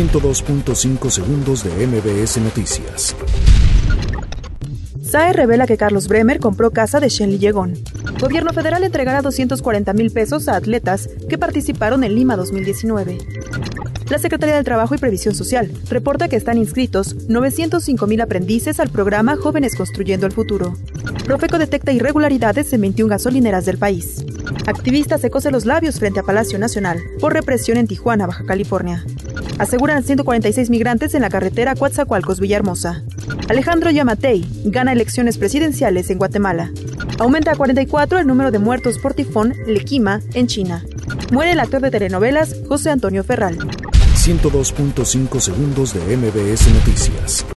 102.5 segundos de MBS Noticias. SAE revela que Carlos Bremer compró casa de Shenli Yegon. Gobierno federal entregará 240 mil pesos a atletas que participaron en Lima 2019. La Secretaría del Trabajo y Previsión Social reporta que están inscritos 905 mil aprendices al programa Jóvenes Construyendo el Futuro. Profeco detecta irregularidades en 21 gasolineras del país. Activista se cose los labios frente a Palacio Nacional por represión en Tijuana, Baja California. Aseguran 146 migrantes en la carretera Coatzacoalcos-Villahermosa. Alejandro Yamatei gana elecciones presidenciales en Guatemala. Aumenta a 44 el número de muertos por tifón Lequima en China. Muere el actor de telenovelas José Antonio Ferral. 102.5 segundos de MBS Noticias.